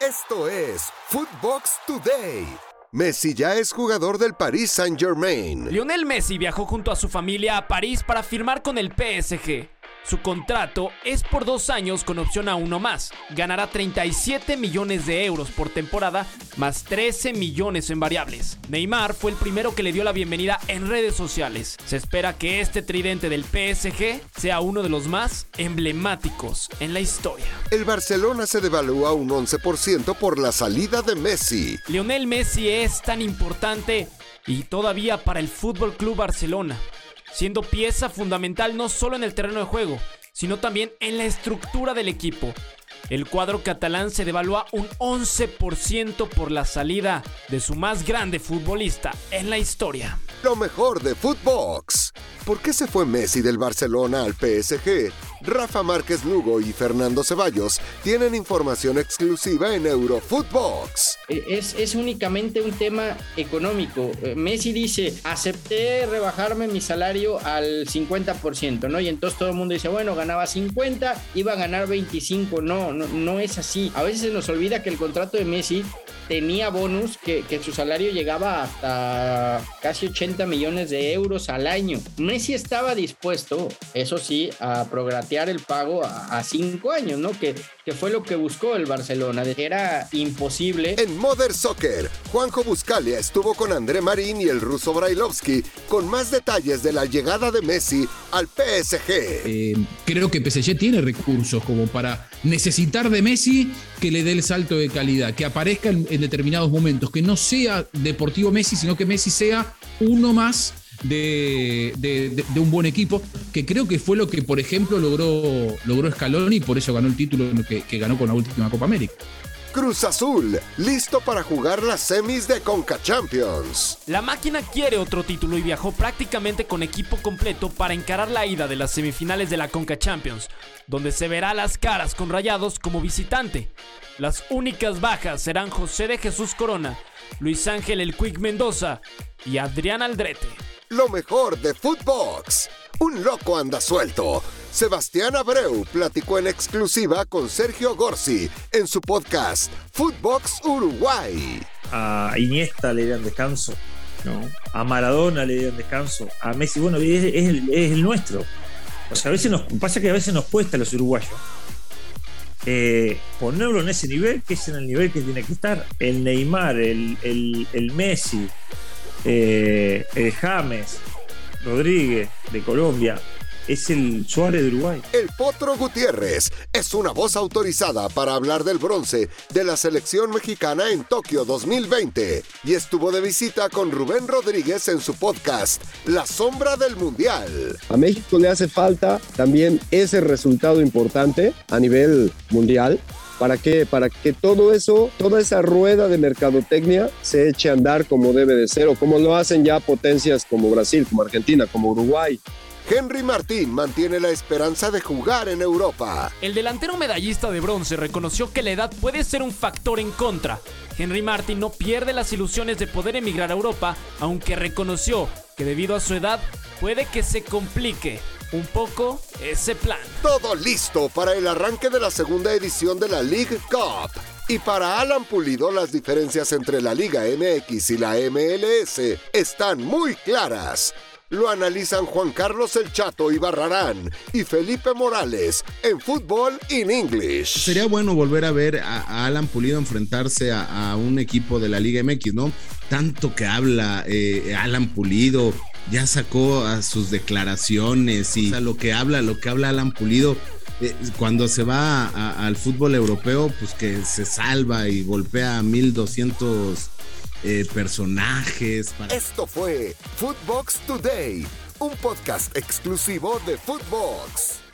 Esto es Footbox Today. Messi ya es jugador del Paris Saint-Germain. Lionel Messi viajó junto a su familia a París para firmar con el PSG. Su contrato es por dos años con opción a uno más. Ganará 37 millones de euros por temporada, más 13 millones en variables. Neymar fue el primero que le dio la bienvenida en redes sociales. Se espera que este tridente del PSG sea uno de los más emblemáticos en la historia. El Barcelona se devalúa un 11% por la salida de Messi. Lionel Messi es tan importante y todavía para el Fútbol Club Barcelona siendo pieza fundamental no solo en el terreno de juego, sino también en la estructura del equipo. El cuadro catalán se devalúa un 11% por la salida de su más grande futbolista en la historia. Lo mejor de Footbox. ¿Por qué se fue Messi del Barcelona al PSG? Rafa Márquez Lugo y Fernando Ceballos tienen información exclusiva en Eurofootbox. Eh, es, es únicamente un tema económico. Eh, Messi dice, acepté rebajarme mi salario al 50%, ¿no? Y entonces todo el mundo dice, bueno, ganaba 50, iba a ganar 25. No, no, no es así. A veces se nos olvida que el contrato de Messi tenía bonus que, que, su salario llegaba hasta casi 80 millones de euros al año. Messi estaba dispuesto, eso sí, a programar el pago a, a, cinco años, ¿no? Que, que fue lo que buscó el Barcelona. Era imposible. En Mother Soccer, Juanjo Buscalia estuvo con André Marín y el ruso Brailovsky con más detalles de la llegada de Messi al PSG. Eh, creo que PSG tiene recursos como para necesitar de Messi que le dé el salto de calidad, que aparezca en, en determinados momentos, que no sea Deportivo Messi, sino que Messi sea uno más de, de, de, de, un buen equipo, que creo que fue lo que, por ejemplo, logró, logró Scaloni y por eso ganó el título que, que ganó con la última Copa América. Cruz Azul, listo para jugar las semis de Conca Champions. La máquina quiere otro título y viajó prácticamente con equipo completo para encarar la ida de las semifinales de la Conca Champions, donde se verá las caras con Rayados como visitante. Las únicas bajas serán José de Jesús Corona, Luis Ángel El Quick Mendoza y Adrián Aldrete. Lo mejor de Footbox. Un loco anda suelto. Sebastián Abreu platicó en exclusiva con Sergio Gorsi en su podcast Footbox Uruguay. A Iniesta le dieron descanso, ¿no? A Maradona le dieron descanso, a Messi, bueno, es, el, es el, nuestro. O sea, a veces nos pasa que a veces nos cuesta a los uruguayos eh, ponerlo en ese nivel, que es en el nivel que tiene que estar. El Neymar, el, el Messi, eh, el James, Rodríguez de Colombia, es el Suárez de Uruguay. El Potro Gutiérrez es una voz autorizada para hablar del bronce de la selección mexicana en Tokio 2020 y estuvo de visita con Rubén Rodríguez en su podcast La Sombra del Mundial. A México le hace falta también ese resultado importante a nivel mundial. ¿Para qué? Para que todo eso, toda esa rueda de mercadotecnia se eche a andar como debe de ser o como lo hacen ya potencias como Brasil, como Argentina, como Uruguay. Henry Martín mantiene la esperanza de jugar en Europa. El delantero medallista de bronce reconoció que la edad puede ser un factor en contra. Henry Martin no pierde las ilusiones de poder emigrar a Europa, aunque reconoció que debido a su edad puede que se complique un poco ese plan. Todo listo para el arranque de la segunda edición de la League Cup. Y para Alan Pulido las diferencias entre la Liga MX y la MLS están muy claras. Lo analizan Juan Carlos El Chato y Barrarán y Felipe Morales en Fútbol in English. Sería bueno volver a ver a, a Alan Pulido enfrentarse a, a, un equipo de la Liga MX, ¿no? Tanto que habla eh, Alan Pulido, ya sacó a sus declaraciones y o sea, lo que habla, lo que habla Alan Pulido. Eh, cuando se va al fútbol europeo, pues que se salva y golpea a 1200 eh, personajes. Esto fue Footbox Today, un podcast exclusivo de Footbox.